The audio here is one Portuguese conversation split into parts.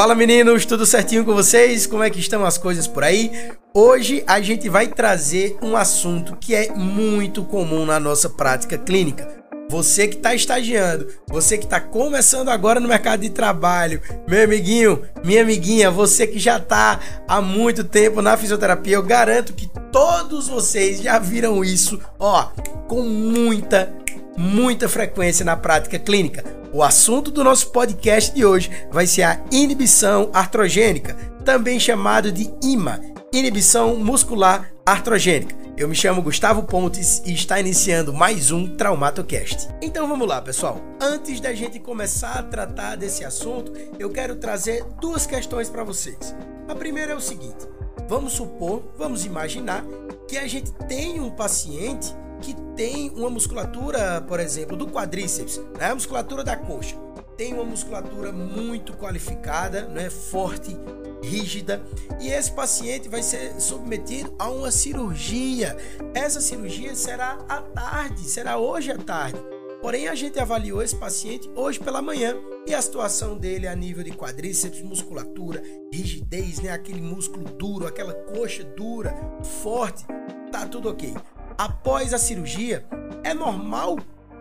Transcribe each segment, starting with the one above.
Fala meninos, tudo certinho com vocês? Como é que estão as coisas por aí? Hoje a gente vai trazer um assunto que é muito comum na nossa prática clínica. Você que está estagiando, você que está começando agora no mercado de trabalho, meu amiguinho, minha amiguinha, você que já está há muito tempo na fisioterapia, eu garanto que todos vocês já viram isso, ó, com muita, muita frequência na prática clínica. O assunto do nosso podcast de hoje vai ser a inibição artrogênica, também chamado de IMA, inibição muscular artrogênica. Eu me chamo Gustavo Pontes e está iniciando mais um TraumatoCast. Então vamos lá, pessoal. Antes da gente começar a tratar desse assunto, eu quero trazer duas questões para vocês. A primeira é o seguinte: vamos supor, vamos imaginar que a gente tem um paciente que tem uma musculatura, por exemplo, do quadríceps, né? a musculatura da coxa. Tem uma musculatura muito qualificada, né? forte, rígida, e esse paciente vai ser submetido a uma cirurgia. Essa cirurgia será à tarde, será hoje à tarde. Porém, a gente avaliou esse paciente hoje pela manhã e a situação dele a nível de quadríceps, musculatura, rigidez, né? aquele músculo duro, aquela coxa dura, forte, tá tudo ok após a cirurgia, é normal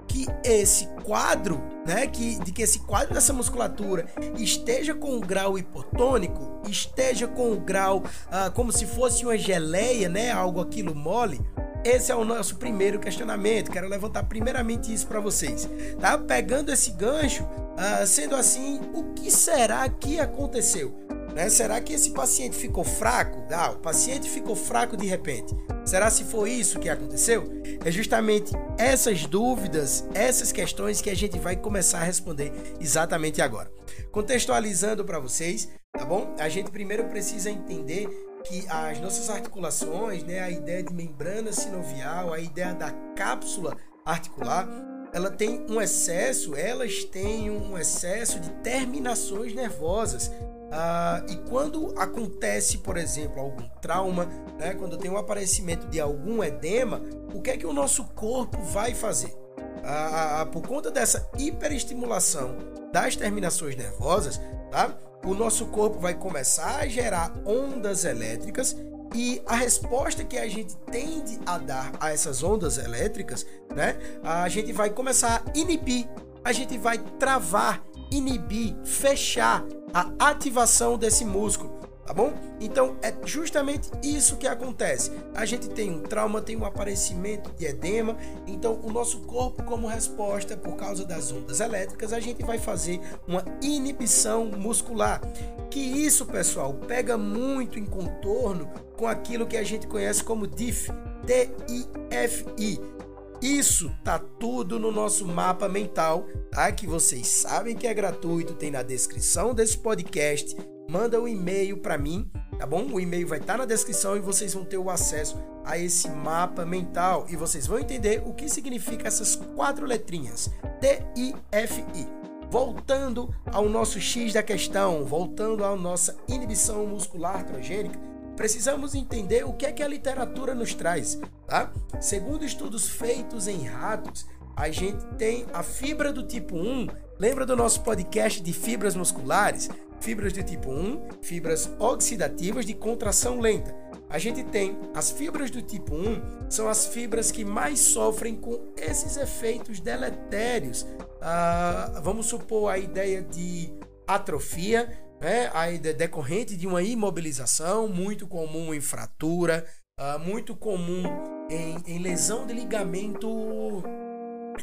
que esse quadro, né, que, de que esse quadro dessa musculatura esteja com o grau hipotônico, esteja com o grau ah, como se fosse uma geleia, né, algo aquilo mole. Esse é o nosso primeiro questionamento. Quero levantar primeiramente isso para vocês, tá? Pegando esse gancho, ah, sendo assim, o que será que aconteceu? Né? Será que esse paciente ficou fraco? Ah, o paciente ficou fraco de repente. Será se foi isso que aconteceu? É justamente essas dúvidas, essas questões que a gente vai começar a responder exatamente agora. Contextualizando para vocês, tá bom? A gente primeiro precisa entender que as nossas articulações, né, a ideia de membrana sinovial, a ideia da cápsula articular, ela tem um excesso, elas têm um excesso de terminações nervosas. Ah, e quando acontece, por exemplo, algum trauma, né, quando tem um aparecimento de algum edema, o que é que o nosso corpo vai fazer? Ah, por conta dessa hiperestimulação das terminações nervosas, tá? o nosso corpo vai começar a gerar ondas elétricas e a resposta que a gente tende a dar a essas ondas elétricas, né, a gente vai começar a inibir, a gente vai travar, inibir, fechar a ativação desse músculo, tá bom? Então é justamente isso que acontece. A gente tem um trauma, tem um aparecimento de edema, então o nosso corpo, como resposta por causa das ondas elétricas, a gente vai fazer uma inibição muscular. Que isso, pessoal, pega muito em contorno com aquilo que a gente conhece como DIF, D-I-F-I isso tá tudo no nosso mapa mental, tá? Que vocês sabem que é gratuito, tem na descrição desse podcast. Manda um e-mail para mim, tá bom? O e-mail vai estar tá na descrição e vocês vão ter o acesso a esse mapa mental e vocês vão entender o que significa essas quatro letrinhas: T I F I. Voltando ao nosso X da questão, voltando à nossa inibição muscular transgênica, precisamos entender o que é que a literatura nos traz, tá? Segundo estudos feitos em ratos, a gente tem a fibra do tipo 1. Lembra do nosso podcast de fibras musculares? Fibras do tipo 1, fibras oxidativas de contração lenta. A gente tem as fibras do tipo 1, são as fibras que mais sofrem com esses efeitos deletérios. Ah, vamos supor a ideia de atrofia, né, a decorrente de uma imobilização, muito comum em fratura, uh, muito comum em, em, lesão de ligamento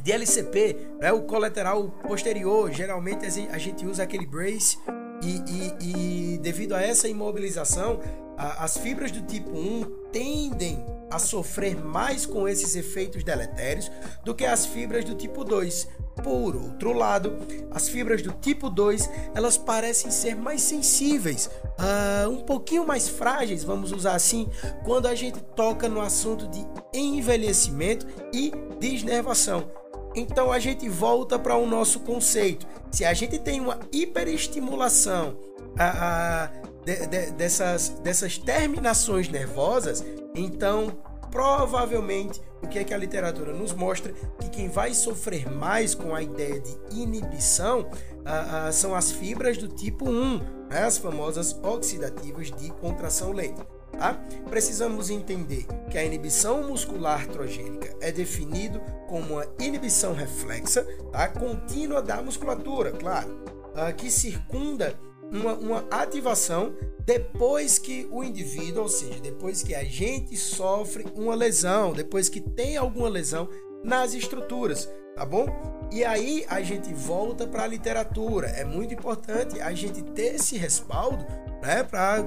de LCP, né, o colateral posterior. Geralmente a gente usa aquele brace e, e, e devido a essa imobilização, a, as fibras do tipo 1 tendem a sofrer mais com esses efeitos deletérios do que as fibras do tipo 2. Por outro lado, as fibras do tipo 2 elas parecem ser mais sensíveis, uh, um pouquinho mais frágeis, vamos usar assim, quando a gente toca no assunto de envelhecimento e desnervação. Então a gente volta para o nosso conceito. Se a gente tem uma hiperestimulação uh, uh, de, de, dessas, dessas terminações nervosas, então provavelmente o que é que a literatura nos mostra que quem vai sofrer mais com a ideia de inibição são as fibras do tipo 1, né, as famosas oxidativas de contração lenta. Tá? Precisamos entender que a inibição muscular artrogênica é definido como uma inibição reflexa tá? contínua da musculatura, claro, uh, que circunda uma, uma ativação depois que o indivíduo, ou seja, depois que a gente sofre uma lesão, depois que tem alguma lesão nas estruturas, tá bom? E aí a gente volta para a literatura. É muito importante a gente ter esse respaldo, né, para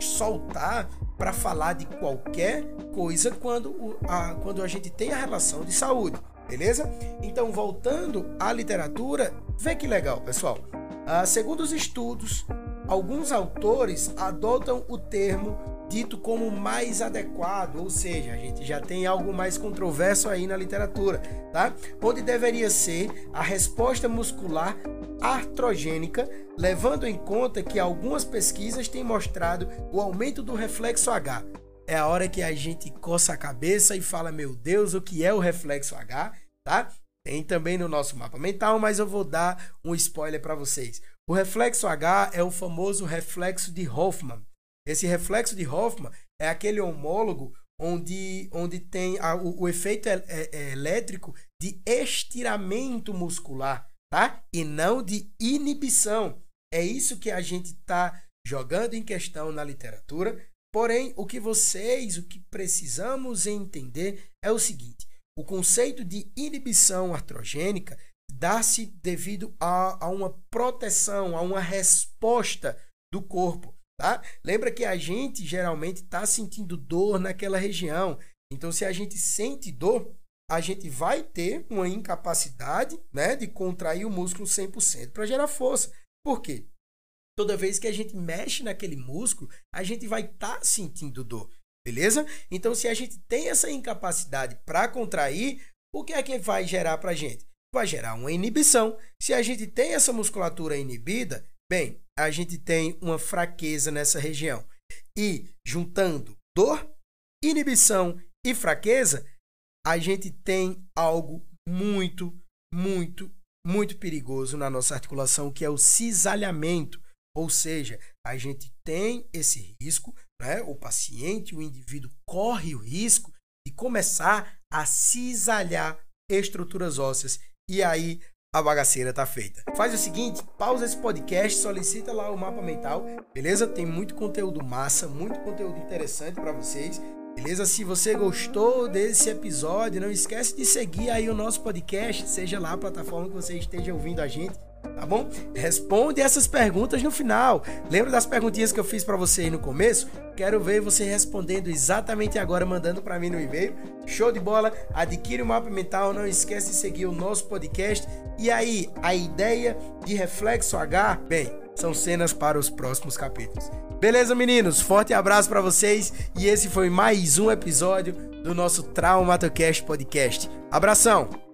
soltar, para falar de qualquer coisa quando a, quando a gente tem a relação de saúde, beleza? Então, voltando à literatura, vê que legal, pessoal. Ah, segundo os estudos, alguns autores adotam o termo dito como mais adequado, ou seja, a gente já tem algo mais controverso aí na literatura, tá? Onde deveria ser a resposta muscular artrogênica, levando em conta que algumas pesquisas têm mostrado o aumento do reflexo H. É a hora que a gente coça a cabeça e fala: "Meu Deus, o que é o reflexo H?", tá? Tem também no nosso mapa mental, mas eu vou dar um spoiler para vocês. O reflexo H é o famoso reflexo de Hoffman. Esse reflexo de Hoffman é aquele homólogo onde, onde tem a, o, o, efeito é, é, é elétrico de estiramento muscular, tá? E não de inibição. É isso que a gente está jogando em questão na literatura. Porém, o que vocês, o que precisamos entender é o seguinte: o conceito de inibição artrogênica dá-se devido a, a, uma proteção, a uma resposta do corpo. Tá? Lembra que a gente geralmente está sentindo dor naquela região. Então, se a gente sente dor, a gente vai ter uma incapacidade né, de contrair o músculo 100% para gerar força. Por quê? Toda vez que a gente mexe naquele músculo, a gente vai estar tá sentindo dor. Beleza? Então, se a gente tem essa incapacidade para contrair, o que é que vai gerar para a gente? Vai gerar uma inibição. Se a gente tem essa musculatura inibida, bem, a gente tem uma fraqueza nessa região. E juntando dor, inibição e fraqueza, a gente tem algo muito, muito, muito perigoso na nossa articulação, que é o cisalhamento. Ou seja, a gente tem esse risco né, o paciente, o indivíduo corre o risco de começar a cisalhar estruturas ósseas e aí a bagaceira tá feita. Faz o seguinte, pausa esse podcast, solicita lá o mapa mental, beleza? Tem muito conteúdo massa, muito conteúdo interessante para vocês. Beleza? Se você gostou desse episódio, não esquece de seguir aí o nosso podcast, seja lá a plataforma que você esteja ouvindo a gente tá bom? Responde essas perguntas no final. Lembra das perguntinhas que eu fiz para você aí no começo? Quero ver você respondendo exatamente agora, mandando para mim no e-mail. Show de bola! Adquire o mapa mental, não esquece de seguir o nosso podcast. E aí, a ideia de reflexo H, bem, são cenas para os próximos capítulos. Beleza, meninos? Forte abraço para vocês e esse foi mais um episódio do nosso Traumatocast Podcast. Abração!